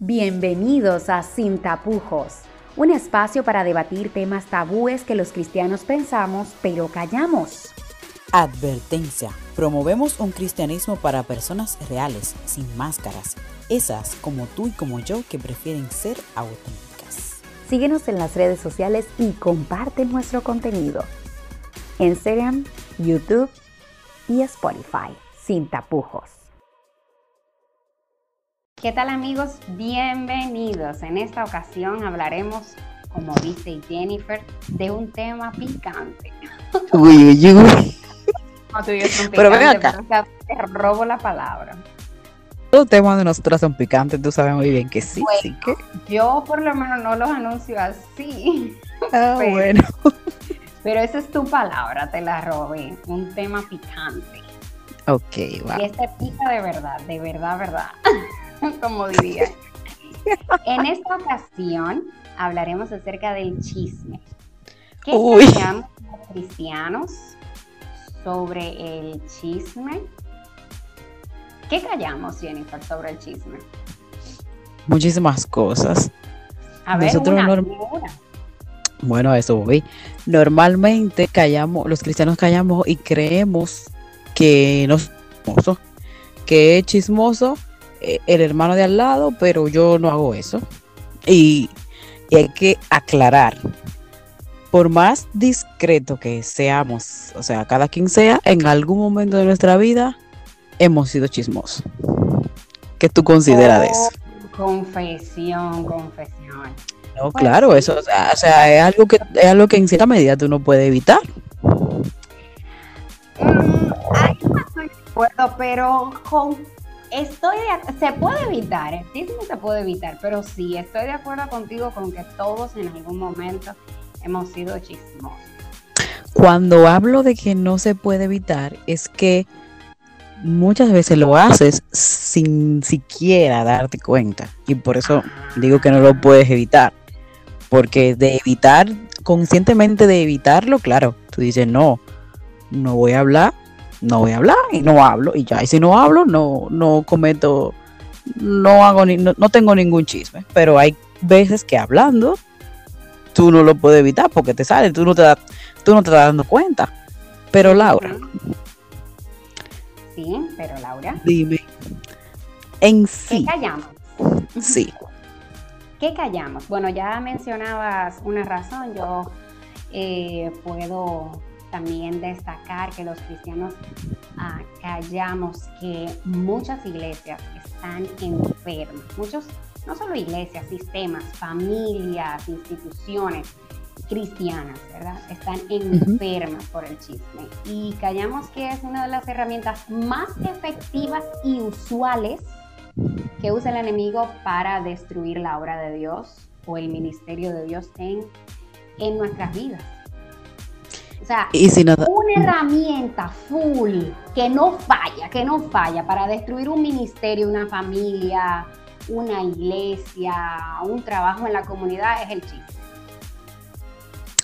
Bienvenidos a Sin Tapujos, un espacio para debatir temas tabúes que los cristianos pensamos pero callamos. Advertencia. Promovemos un cristianismo para personas reales, sin máscaras, esas como tú y como yo que prefieren ser auténticas. Síguenos en las redes sociales y comparte nuestro contenido. Instagram, YouTube y Spotify. Sin tapujos. ¿Qué tal amigos? Bienvenidos. En esta ocasión hablaremos, como dice Jennifer, de un tema picante. Uy, uy, uy. No, tú y yo son Pero ven acá. te robo la palabra. Los temas de nosotras son picantes, tú sabes muy bien que sí, Bueno. sí que. Yo por lo menos no los anuncio así, Ah, Pero- bueno. pero esa es tu palabra, te la robé. Un tema picante. Ok, Y va. este pica de verdad, de verdad, verdad, como diría. En esta ocasión hablaremos acerca del chisme. ¿Qué callamos los cristianos sobre el chisme? ¿Qué callamos, Jennifer, sobre el chisme? Muchísimas cosas. A ver, Nosotros una, una. Bueno, eso voy. Normalmente callamos, los cristianos callamos y creemos que no es chismoso, que es chismoso el hermano de al lado, pero yo no hago eso. Y, y hay que aclarar, por más discreto que seamos, o sea, cada quien sea, en algún momento de nuestra vida hemos sido chismosos. ¿Qué tú consideras de eso? Oh, Confesión, confesión. No, Pues claro, sí. eso, o sea, o sea, es algo que es algo que en cierta medida tú no puedes evitar. Ahí no estoy de acuerdo, pero con, estoy de se puede evitar, el chisme se puede evitar, pero sí, estoy de acuerdo contigo con que todos en algún momento hemos sido chismosos. Cuando hablo de que no se puede evitar, es que muchas veces lo haces sin siquiera darte cuenta. Y por eso digo que no lo puedes evitar. Porque de evitar, conscientemente de evitarlo, claro, tú dices, no, no voy a hablar, no voy a hablar y no hablo. Y ya, y si no hablo, no, no cometo, no hago, ni, no, no tengo ningún chisme. Pero hay veces que hablando, tú no lo puedes evitar porque te sale, tú no te, das- tú no te estás dando cuenta. Pero Laura. Sí, pero Laura, dime, en ¿qué sí, callamos? sí, ¿Qué callamos? Bueno, ya mencionabas una razón, yo eh, puedo también destacar que los cristianos ah, callamos que muchas iglesias están enfermas, muchos, no solo iglesias, sistemas, familias, instituciones cristianas, ¿verdad? Están enfermas por el chisme y callamos que es una de las herramientas más efectivas y usuales que usa el enemigo para destruir la obra de Dios o el ministerio de Dios en, en nuestras vidas. O sea, y si nada, una herramienta full que no falla, que no falla para destruir un ministerio, una familia, una iglesia, un trabajo en la comunidad es el chisme.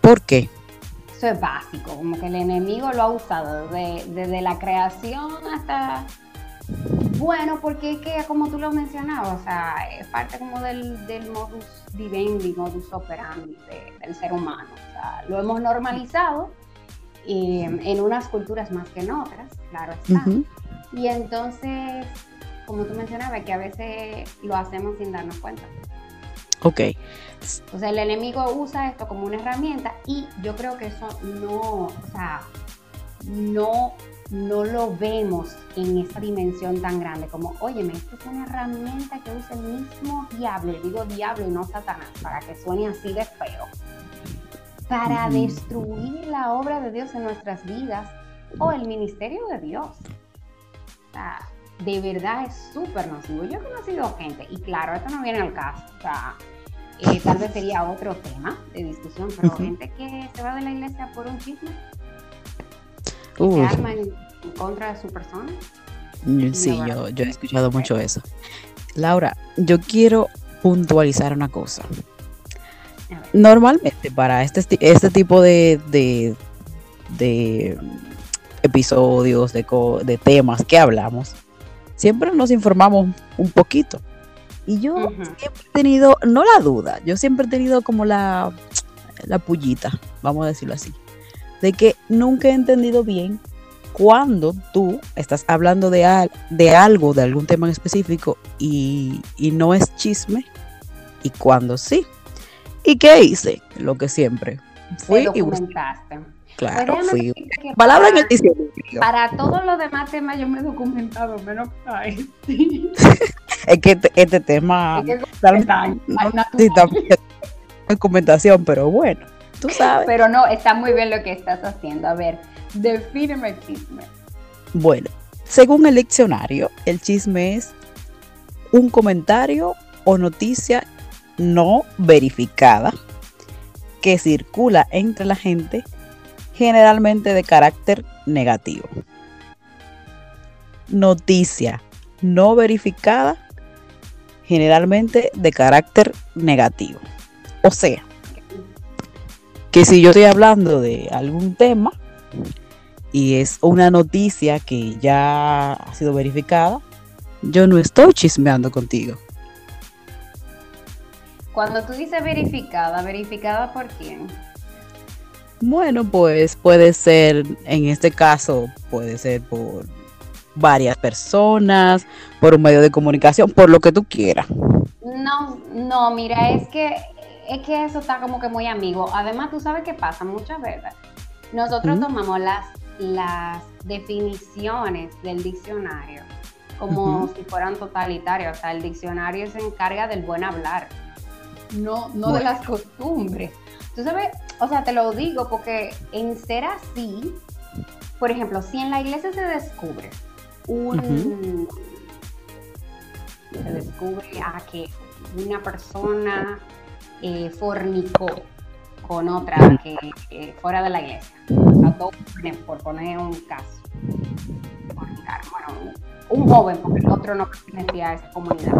¿por qué? Eso es básico, como que el enemigo lo ha usado desde, desde la creación hasta... Bueno, porque es que como tú lo mencionabas, o sea, es parte como del, del modus vivendi, modus operandi de- del ser humano. Lo hemos normalizado en unas culturas más que en otras, claro está. Ujú. Y entonces, como tú mencionabas, que a veces lo hacemos sin darnos cuenta. Ok, O sea, el enemigo usa esto como una herramienta y yo creo que eso no, o sea, no, no lo vemos en esa dimensión tan grande como, óyeme, esto es una herramienta que usa el mismo diablo, y digo diablo y no Satanás, para que suene así de feo, para destruir la obra de Dios en nuestras vidas o el ministerio de Dios. O sea, de verdad es súper nocivo. Yo he conocido gente, y claro, esto no viene al caso, o sea, eh, tal vez sería otro tema de discusión, pero gente que se va de la iglesia por un chisme, que se arma en, en contra de su persona. sí, No, yo, yo he escuchado mucho eso. Laura, yo quiero puntualizar una cosa. Normalmente para este, este tipo de, de, de episodios, de, de temas que hablamos, siempre nos informamos un poquito. Y yo siempre he tenido, no la duda, yo siempre he tenido como la, la pullita, vamos a decirlo así, de que nunca he entendido bien cuando tú estás hablando de, de algo, de algún tema en específico y, y no es chisme, y cuando sí. ¿Y qué hice? Lo que siempre. Fui y documentaste. Claro, pues fui. Palabra en el diccionario. Para todos los demás temas yo me he documentado, menos para este. es que este, este tema es que no necesita documentación, pero bueno, tú sabes. Pero no, está muy bien lo que estás haciendo. A ver, defíneme el chisme. Bueno, según el diccionario, el chisme es un comentario o noticia no verificada que circula entre la gente, generalmente de carácter negativo. Noticia no verificada, generalmente de carácter negativo. O sea, que si yo estoy hablando de algún tema y es una noticia que ya ha sido verificada, yo no estoy chismeando contigo. Cuando tú dices verificada, ¿verificada por quién? Bueno, pues puede ser, en este caso, puede ser por varias personas, por un medio de comunicación, por lo que tú quieras. No, no, mira, es que es que eso está como que muy amigo. Además, tú sabes qué pasa muchas veces. Nosotros tomamos las, las definiciones del diccionario como si fueran totalitarias. O sea, el diccionario se encarga del buen hablar no, no de las costumbres. Tú sabes, o sea, te lo digo porque en ser así, por ejemplo, si en la iglesia se descubre un... Se descubre a que una persona eh, fornicó con otra que fuera de la iglesia. por poner un caso. Bueno, un joven, porque el otro no pertenecía a esa comunidad.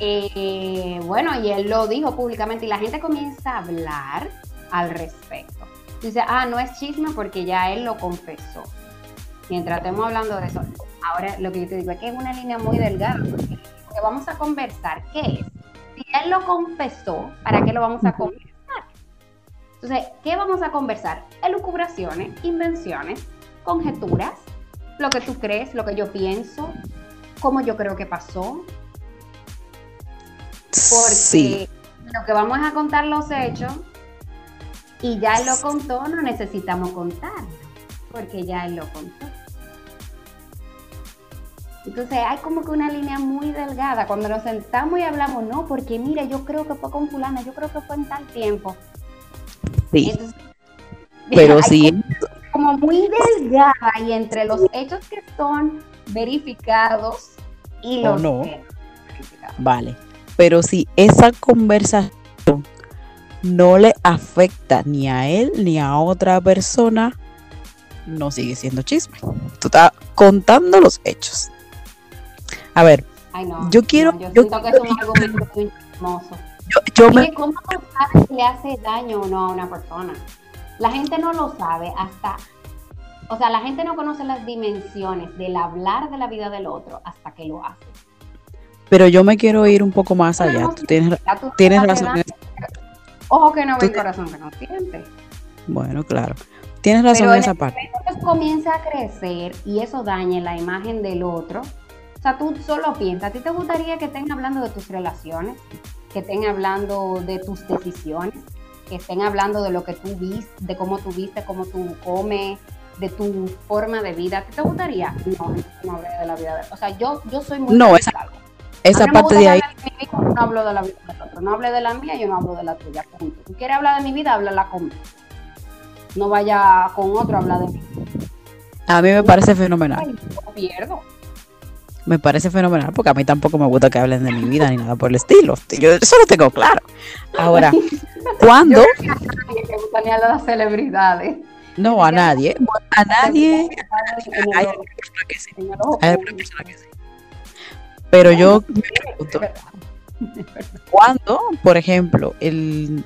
Eh, bueno, y él lo dijo públicamente y la gente comienza a hablar al respecto. Dice, ah, no es chisme porque ya él lo confesó. Mientras estemos hablando de eso, ahora lo que yo te digo es que es una línea muy delgada, porque vamos a conversar, ¿qué es? Si él lo confesó, ¿para qué lo vamos a conversar? Entonces, ¿qué vamos a conversar? Elucubraciones, invenciones, conjeturas, lo que tú crees, lo que yo pienso, cómo yo creo que pasó, porque lo que vamos a contar los hechos y ya él lo contó, no necesitamos contarlo, porque ya él lo contó. Entonces hay como que una línea muy delgada cuando nos sentamos y hablamos, no, porque mira, yo creo que fue con fulana, yo creo que fue en tal tiempo. Sí. Pero sí. Como, muy delgada y entre los hechos que son verificados y los no. Vale. Pero si esa conversación no le afecta ni a él ni a otra persona, no sigue siendo chisme. Tú estás contando los hechos. A ver, yo quiero. yo, siento que es un argumento muy hermoso. ¿Cómo no sabes si le hace daño o no a una persona? La gente no lo sabe hasta. O sea, la gente no conoce las dimensiones del hablar de la vida del otro hasta que lo hace. Pero yo me quiero ir un poco más allá. Tú tienes, tienes razón. Ojo que no ve corazón que no siente. Bueno, claro. Tienes razón en esa parte. Pero comienza a crecer y eso daña la imagen del otro. O sea, tú solo piensas, ¿a ti te gustaría que estén hablando de tus relaciones? Que estén hablando de tus decisiones? Que estén hablando de lo que tú viste, de cómo tú viste, cómo tú comes, de tu forma de vida. ¿A ti te gustaría? No, no hablé de la vida de... O sea, yo, yo soy muy... No, esa, esa parte de ahí. no hablo de la vida del otro. No hable de la mía, yo no hablo de la tuya. Punto. Tú quieres hablar de mi vida, háblala conmigo. No vaya con otro a hablar de mí. A mí me parece fenomenal. pierdo. Me parece fenomenal porque a mí tampoco me gusta que hablen de mi vida ni nada por el estilo. Yo eso lo tengo claro. Ahora, ¿cuándo? Yo a nadie que gusta ni a las celebridades. No, a nadie. A nadie. Hay una persona que sí. Hay una persona que sí. Pero yo me pregunto, ¿cuándo, por ejemplo, el,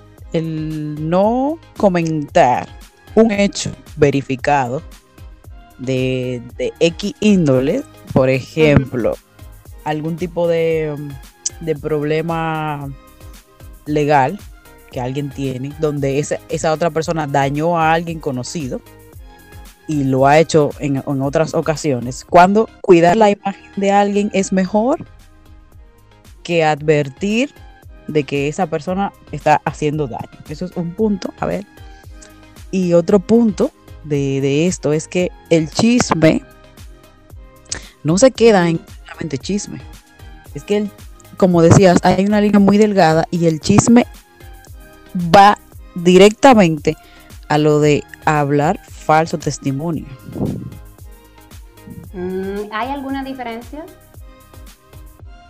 no comentar un hecho verificado de, X índole, por ejemplo, algún tipo de, de problema legal que alguien tiene, donde esa, esa otra persona dañó a alguien conocido y lo ha hecho en, en otras ocasiones, cuando cuidar la imagen de alguien es mejor que advertir de que esa persona está haciendo daño. Eso es un punto, a ver. Y otro punto de, de esto es que el chisme no se queda en solamente chisme. Es que, como decías, hay una línea muy delgada y el chisme va directamente a lo de hablar falso testimonio. Mm, ¿Hay alguna diferencia?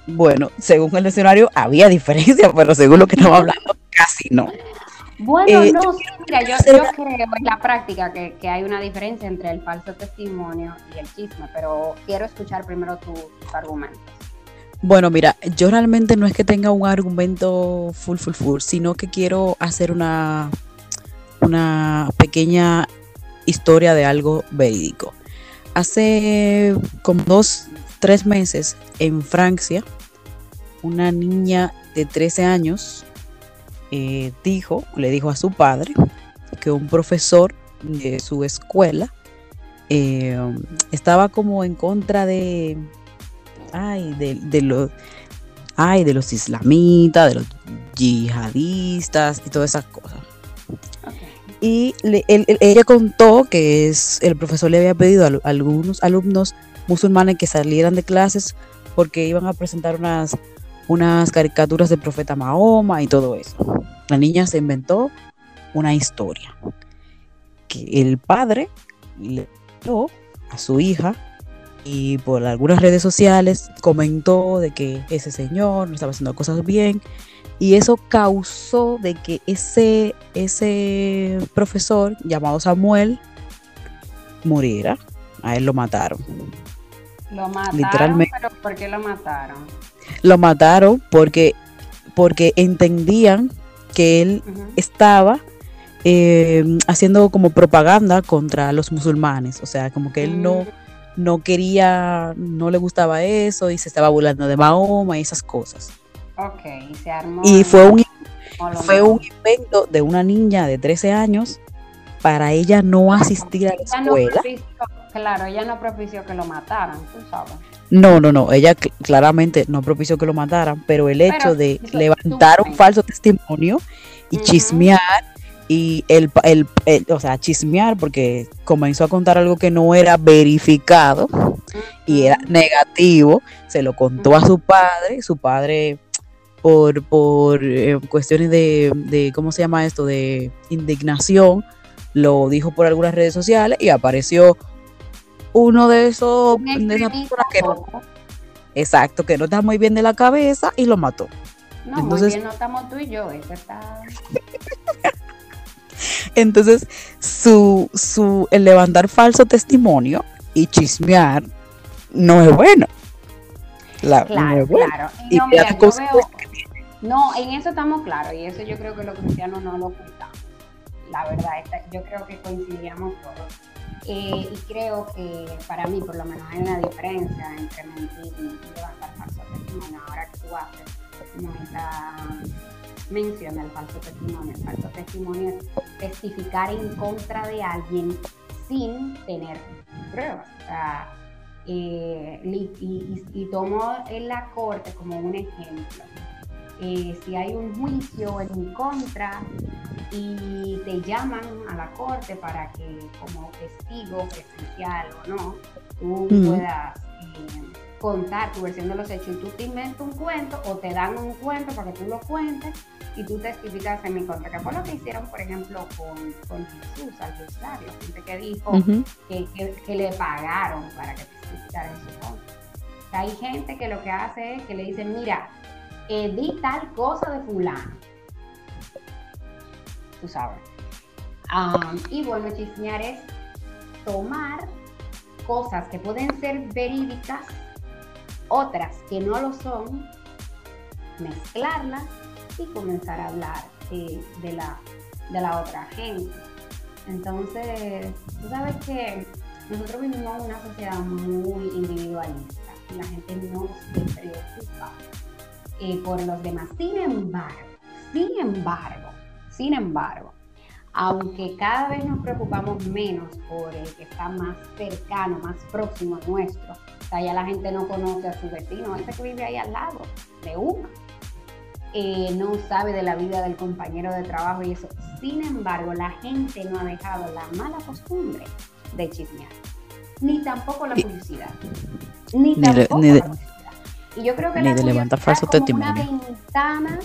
Bueno, según el diccionario había diferencia, pero según lo que estamos hablando, casi no. Bueno, eh, no, sí, mira, yo, yo, creo en la práctica que, que, hay una diferencia entre el falso testimonio y el chisme, pero quiero escuchar primero tus argumentos. Bueno, mira, yo realmente no es que tenga un argumento full, full, full, sino que quiero hacer una, una pequeña historia de algo verídico. Hace como dos, tres meses en Francia, una niña de 13 años eh, dijo, le dijo a su padre que un profesor de su escuela eh, estaba como en contra de, ay, de, ay, de los islamitas, de los yihadistas y todas esas cosas. Y le, él, ella contó que es, el profesor le había pedido a, a algunos alumnos musulmanes que salieran de clases porque iban a presentar unas, unas caricaturas del profeta Mahoma y todo eso. La niña se inventó una historia que el padre le dio a su hija y por algunas redes sociales comentó de que ese señor no estaba haciendo cosas bien y eso causó de que ese, ese profesor llamado Samuel muriera. A él lo mataron. Lo mataron, Literalmente. pero ¿por qué lo mataron? Lo mataron porque, porque entendían que él uh -huh. estaba eh, haciendo como propaganda contra los musulmanes. O sea, como que él no, no quería, no le gustaba eso y se estaba burlando de Mahoma y esas cosas. Ok, se armó. Y fue un, fue un invento de una niña de 13 años para ella no asistir a la escuela. No propició, claro, ella no propició que lo mataran, tú sabes. No, no, no, ella cl claramente no propició que lo mataran, pero el hecho pero, de levantar un falso testimonio y uh -huh. chismear y el, el, el, o sea, chismear porque comenzó a contar algo que no era verificado uh -huh. y era negativo, se lo contó uh -huh. a su padre, su padre por, por eh, cuestiones de, de, ¿cómo se llama esto? De indignación, lo dijo por algunas redes sociales y apareció uno de esos de esas personas que no, exacto, que no está muy bien de la cabeza y lo mató. No, Entonces, muy bien no estamos tú y yo, eso está... Entonces, su, su, el levantar falso testimonio y chismear no es bueno. La, claro, no es bueno. claro. Y no, mira, yo veo, no, en eso estamos claros y eso yo creo que los cristianos no lo ocultamos. La verdad, yo creo que coincidíamos todos. Eh, y creo que para mí, por lo menos, hay una diferencia entre mentir y levantar falso testimonio. Ahora que tú haces esa mención del falso testimonio, el falso testimonio es testificar en contra de alguien sin tener pruebas. O sea, eh, y, tomo en la corte como un ejemplo eh, si hay un juicio en contra y te llaman a la corte para que como testigo presencial o no, tú mm. puedas eh, contar tu versión de los hechos y tú te inventas un cuento o te dan un cuento para que tú lo cuentes y tú testificas en mi contra, que fue lo que hicieron, por ejemplo, con, con Jesús al Rosario, gente que dijo uh -huh. que, que, que, le pagaron para que testificara en su contra. O sea, hay gente que lo que hace es que le dicen, mira, eh, di tal cosa de fulano. Tú sabes. Um, y bueno, chismear es tomar cosas que pueden ser verídicas, otras que no lo son, mezclarlas y comenzar a hablar eh, de, la, de la otra gente. Entonces, tú sabes que nosotros vivimos en una sociedad muy individualista y la gente no se preocupa eh, por los demás. Sin embargo, sin embargo, sin embargo, aunque cada vez nos preocupamos menos por el que está más cercano, más próximo a nuestro, o sea, ya la gente no conoce a su vecino, ese que vive ahí al lado, de uno, eh, no sabe de la vida del compañero de trabajo y eso. Sin embargo, la gente no ha dejado la mala costumbre de chismear, ni tampoco la publicidad, ni, tampoco la publicidad. Y yo creo que la levantar falso Una ventana,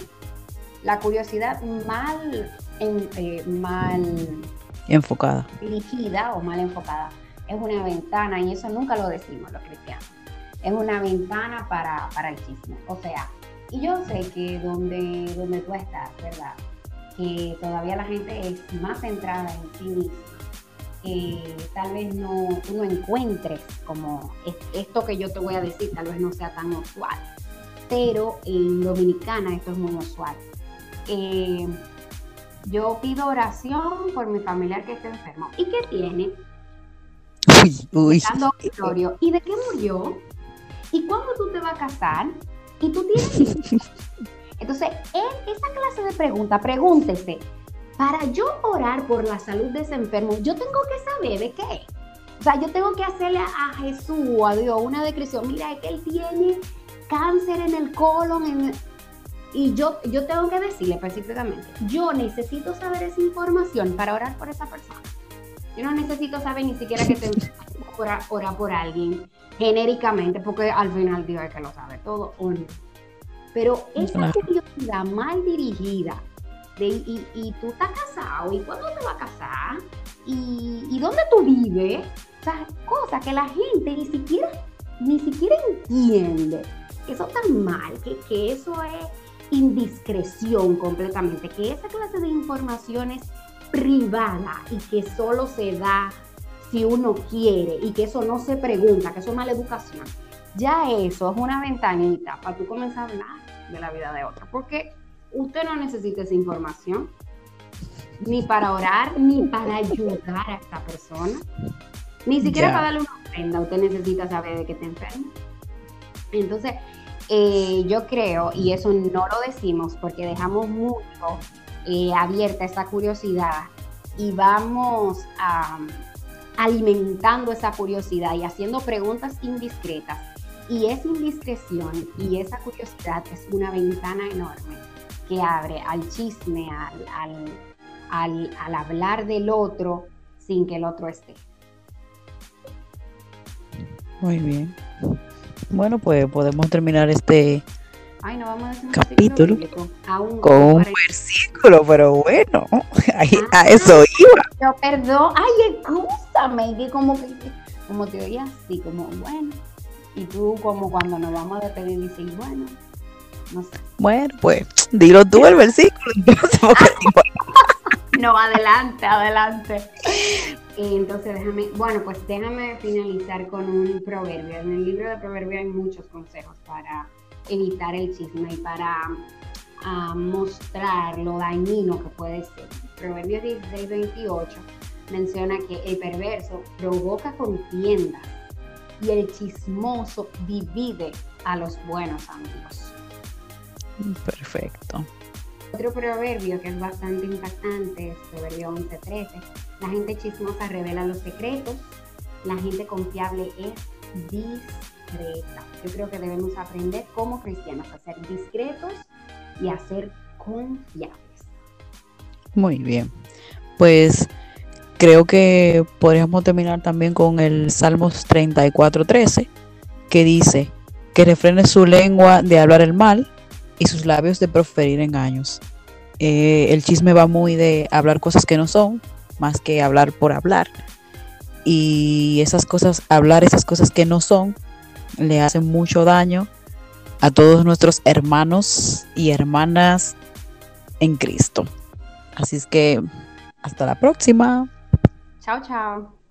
la curiosidad mal eh, mal enfocada. Dirigida o mal enfocada. Es una ventana, y eso nunca lo decimos los cristianos, es una ventana para, el chisme. O sea, y yo sé que donde, donde tú estás, ¿verdad? Que todavía la gente es más centrada en sí misma. Que tal vez no, tú no encuentres como esto que yo te voy a decir, tal vez no sea tan usual. Pero en Dominicana esto es muy usual. Eh, yo pido oración por mi familiar que está enfermo. ¿Y qué tiene? Uy, uy. ¿Y de qué murió? ¿Y cuándo tú te vas a casar? ¿Y tú tienes Entonces, esa clase de pregunta, pregúntese, para yo orar por la salud de ese enfermo, yo tengo que saber de qué. O sea, yo tengo que hacerle a Jesús o a Dios una descripción. Mira, es que él tiene cáncer en el colon, en y yo, yo tengo que decirle específicamente, yo necesito saber esa información para orar por esa persona. Yo no necesito saber ni siquiera que te orar, orar por alguien genéricamente, porque al final Dios es que lo sabe todo o no. Pero esa curiosidad mal dirigida, de, y, tú estás casado, ¿y cuándo te vas a casar? ¿Y, y dónde tú vives? O cosas que la gente ni siquiera, ni siquiera entiende. Eso está mal, que, que eso es indiscreción completamente, que esa clase de información es privada y que solo se da si uno quiere y que eso no se pregunta, que eso es mala educación. Ya eso es una ventanita para tú comenzar a hablar de la vida de otro, porque usted no necesita esa información ni para orar, ni para ayudar a esta persona, ni siquiera para darle una ofrenda, usted necesita saber de qué te enferma. Entonces, eh, yo creo, y eso no lo decimos porque dejamos mucho eh, abierta esa curiosidad y vamos alimentando esa curiosidad y haciendo preguntas indiscretas. Y esa indiscreción y esa curiosidad es una ventana enorme que abre al chisme, al hablar del otro sin que el otro esté. Muy bien. Bueno, pues podemos terminar este capítulo con un versículo, pero bueno, a eso iba. Pero perdón, ay, escúchame, que como que como te oía así, como bueno, y tú como cuando nos vamos a despedir dices, bueno, no sé. Bueno, pues dilo tú el versículo, no, adelante, adelante. Entonces, déjame, bueno, pues déjame finalizar con un proverbio. En el libro de proverbios hay muchos consejos para evitar el chisme y para ah, mostrar lo dañino que puede ser. Proverbios 16, 28 menciona que el perverso provoca contiendas y el chismoso divide a los buenos amigos. Perfecto. Otro proverbio que es bastante impactante es Proverbio 11:13. La gente chismosa revela los secretos, la gente confiable es discreta. Yo creo que debemos aprender como cristianos a ser discretos y a ser confiables. Muy bien. Pues creo que podríamos terminar también con el Salmos 34:13, que dice que refrene su lengua de hablar el mal y sus labios de proferir engaños. Eh, el chisme va muy de hablar cosas que no son, más que hablar por hablar. Y esas cosas, hablar esas cosas que no son, le hacen mucho daño a todos nuestros hermanos y hermanas en Cristo. Así es que hasta la próxima. Chao, chao.